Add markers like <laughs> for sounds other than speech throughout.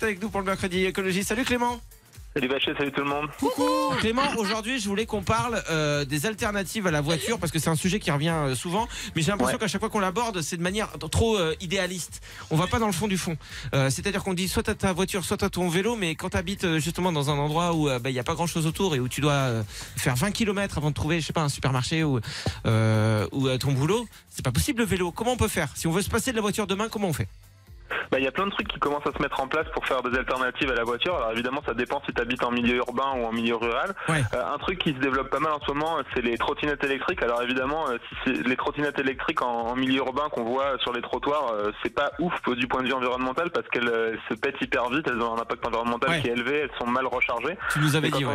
est avec nous pour le mercredi écologie. Salut Clément. Salut Bachet, salut tout le monde. Coucou Clément, aujourd'hui je voulais qu'on parle euh, des alternatives à la voiture parce que c'est un sujet qui revient euh, souvent, mais j'ai l'impression Ouais. qu'à chaque fois qu'on l'aborde, c'est de manière trop euh, idéaliste. On va pas dans le fond du fond. C'est-à-dire qu'on dit soit t'as ta voiture, soit t'as ton vélo, mais quand t'habites euh, justement dans un endroit où bah, il y a pas grand-chose autour et où tu dois faire 20 km avant de trouver, je sais pas, un supermarché ou ou ton boulot, c'est pas possible le vélo. Comment on peut faire? Si on veut se passer de la voiture demain, comment on fait? Bah, Il y a plein de trucs qui commencent à se mettre en place pour faire des alternatives à la voiture. Alors évidemment, ça dépend si tu habites en milieu urbain ou en milieu rural. Ouais. Euh, un truc qui se développe pas mal en ce moment, c'est les trottinettes électriques. Alors évidemment, euh, si c'est les trottinettes électriques en, en milieu urbain qu'on voit sur les trottoirs, euh, c'est pas ouf du point de vue environnemental parce qu'elles se pètent hyper vite, elles ont un impact environnemental Ouais. qui est élevé, elles sont mal rechargées. Tu nous avais dit, ouais.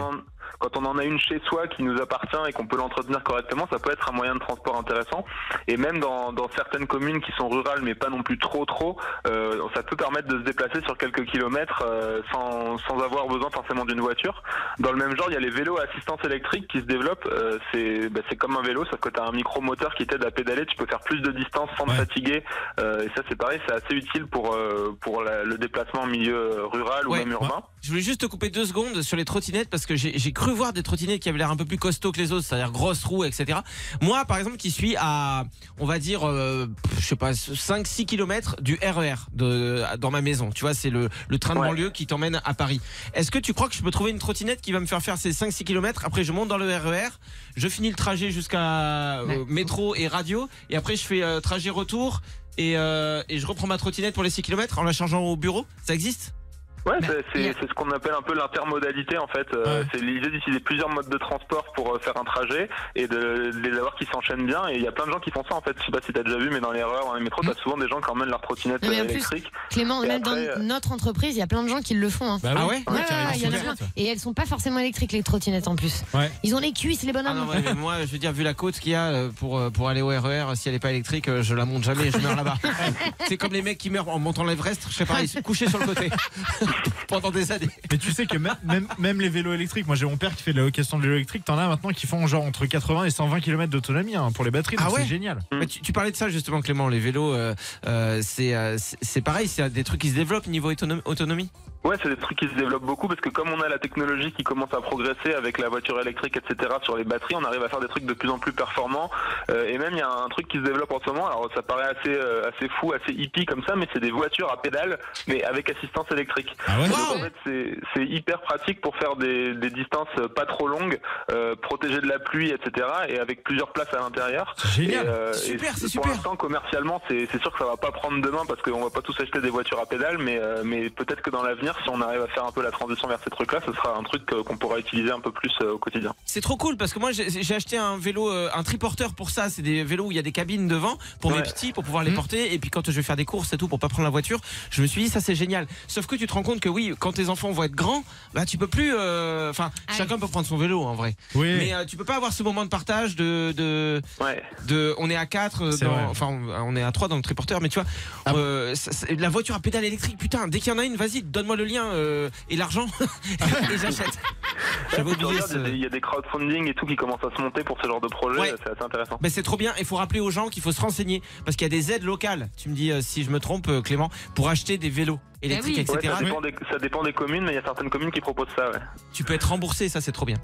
Quand on en a une chez soi qui nous appartient et qu'on peut l'entretenir correctement, ça peut être un moyen de transport intéressant. Et même dans, dans certaines communes qui sont rurales, mais pas non plus trop trop, euh, ça peut permettre de se déplacer sur quelques kilomètres euh, sans, sans avoir besoin forcément d'une voiture. Dans le même genre, il y a les vélos à assistance électrique qui se développent. Euh, c'est bah, c'est comme un vélo, sauf que tu as un micro-moteur qui t'aide à pédaler. Tu peux faire plus de distance sans Ouais. te fatiguer. Euh, et ça, c'est pareil, c'est assez utile pour, euh, pour la- le déplacement en milieu rural ou même urbain. Je voulais juste te couper deux secondes sur les trottinettes parce que j'ai j'ai cru voir des trottinettes qui avaient l'air un peu plus costauds que les autres, c'est-à-dire grosses roues, etc. Moi, par exemple, qui suis à, on va dire, euh, je sais pas, 5-6 km du RER de, dans ma maison. Tu vois, c'est le, le train de Ouais. banlieue qui t'emmène à Paris. Est-ce que tu crois que je peux trouver une trottinette qui va me faire faire ces 5-6 km Après, je monte dans le RER, je finis le trajet jusqu'à euh, métro et radio, et après, je fais euh, trajet retour. Et, et je reprends ma trottinette pour les 6 km en la chargeant au bureau Ça existe? Ouais, Bah, c'est- a- ce qu'on appelle un peu l'intermodalité en fait. Euh, Ouais. C'est l'idée d'utiliser plusieurs modes de transport pour euh, faire un trajet et de, de les avoir qui s'enchaînent bien. Et il y a plein de gens qui font ça en fait. Je sais pas si t'as déjà vu, mais dans les erreurs, dans les métros, t'as souvent des gens qui emmènent leur trottinette euh, plus, électrique. Clément, Et même après, dans euh, notre entreprise, il y a plein de gens qui le font. hein. Bah Ah oui. ouais y en a plein. Et elles sont pas forcément électriques les trottinettes en plus. Ouais. Ils ont les cuisses les Ah bonhommes. non, ouais, mais moi, je veux dire, vu la côte qu'il y a pour, pour aller au RER, si elle est pas électrique, je la monte jamais, je meurs là-bas. <laughs> C'est comme les mecs qui meurent en montant l'Everest, je sais pas, ils se couchaient sur le côté <laughs> <laughs> pendant des années. Mais tu sais que même, même, même les vélos électriques, moi j'ai mon père qui fait de la location de vélo électrique, t'en as maintenant qui font genre entre 80 et 120 km d'autonomie hein, pour les batteries, Ah ouais c'est génial. Mais tu, tu parlais de ça justement, Clément, les vélos, euh, euh, c'est euh, c'est- c'est pareil, c'est des trucs qui se développent niveau autonom- autonomie? Ouais, c'est des trucs qui se développent beaucoup parce que comme on a la technologie qui commence à progresser avec la voiture électrique, etc. sur les batteries, on arrive à faire des trucs de plus en plus performants. Euh, et même il y a un truc qui se développe en ce moment. Alors ça paraît assez euh, assez fou, assez hippie comme ça, mais c'est des voitures à pédales, mais avec assistance électrique. Ah ouais Donc, Wow. en fait, c'est- c'est hyper pratique pour faire des, des distances pas trop longues, euh, protégées de la pluie, etc. Et avec plusieurs places à l'intérieur. C'est Et, génial. euh, Super, et c'est Pour super. l'instant, commercialement, c'est c'est sûr que ça va pas prendre demain parce qu'on va pas tous acheter des voitures à pédales, mais, euh, mais peut-être que dans l'avenir, si on arrive à faire un peu la transition vers ces trucs-là, ce sera un truc euh, qu'on pourra utiliser un peu plus euh, au quotidien. C'est trop cool parce que moi j'ai acheté un vélo, euh, un triporteur pour ça. C'est des vélos où il y a des cabines devant pour mes Ouais. petits pour pouvoir les Mhm. porter. Et puis quand je vais faire des courses et tout pour pas prendre la voiture, je me suis dit ça c'est génial. Sauf que tu te rends compte que oui, quand tes enfants vont être grands, bah tu peux plus. Enfin, Ah chacun peut prendre son vélo en vrai. Oui. Mais euh, tu peux pas avoir ce moment de partage de de, Ouais. de on est à 4 C'est dans, vrai. enfin on- est à 3 dans le triporteur mais tu vois Ah. euh, ça- la voiture à pédale électrique putain dès qu'il y en a une vas-y donne-moi le lien euh, et l'argent <laughs> et j'achète j'avais oublié ce- il y a des- crowdfunding et tout qui commencent à se monter pour ce genre de projet, Ouais. c'est assez intéressant. Ben c'est trop bien. Il faut rappeler aux gens qu'il faut se renseigner parce qu'il y a des aides locales. Tu me dis euh, si je me trompe, euh, Clément, pour acheter des vélos électriques, oui. Ouais, etc. ça, dépend des, ça dépend des communes, mais il y a certaines communes qui proposent ça. Ouais. Tu peux être remboursé, ça c'est trop bien.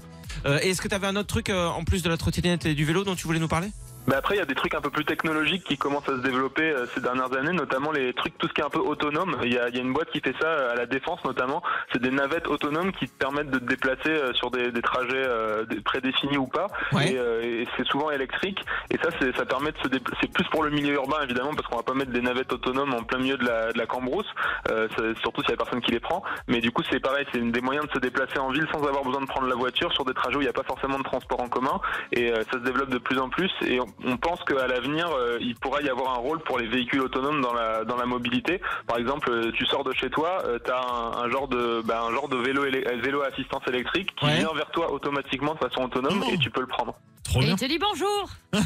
Euh, et Est-ce que tu avais un autre truc euh, en plus de la trottinette et du vélo dont tu voulais nous parler? Mais après, il y a des trucs un peu plus technologiques qui commencent à se développer euh, ces dernières années, notamment les trucs, tout ce qui est un peu autonome. Il y a, y a une boîte qui fait ça euh, à la défense notamment. C'est des navettes autonomes qui te permettent de te déplacer euh, sur des, des trajets euh, prédéfinis ou pas. Ouais. Et, euh, et c'est souvent électrique. Et ça, c'est, ça permet de se déplacer. C'est plus pour le milieu urbain évidemment, parce qu'on va pas mettre des navettes autonomes en plein milieu de la, de la cambrousse, euh, surtout s'il y a personne qui les prend. Mais du coup, c'est pareil, c'est une des moyens de se déplacer en ville sans avoir besoin de prendre la voiture sur des trajets où il n'y a pas forcément de transport en commun. Et euh, ça se développe de plus en plus. Et on, on pense qu'à l'avenir, euh, il pourra y avoir un rôle pour les véhicules autonomes dans la dans la mobilité. Par exemple, euh, tu sors de chez toi, tu as un, un genre de bah, un genre de vélo euh, vélo à assistance électrique qui Ouais. vient vers toi automatiquement de façon autonome Oh. et tu peux le prendre. Trop Et bien. il te dit bonjour. <laughs>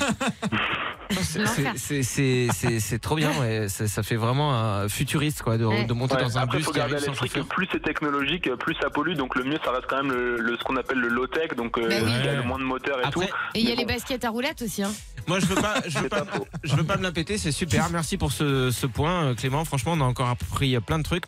C'est- L'enfer. c'est- C'est c'est- c'est trop bien. Ouais. Ça, ça fait vraiment un futuriste quoi, de, Ouais. de monter Ouais, dans un Après, bus faut garder plus c'est technologique, plus ça pollue. Donc le mieux, ça reste quand même le, le- ce qu'on appelle le low tech, donc euh, Bah oui. il y a le moins de moteur et Après, tout. Et il y a les baskets à roulettes aussi. Hein. Moi je veux pas, je veux pas, je veux pas me la péter. C'est super. <laughs> Merci pour ce, ce point, Clément. Franchement, on a encore appris plein de trucs.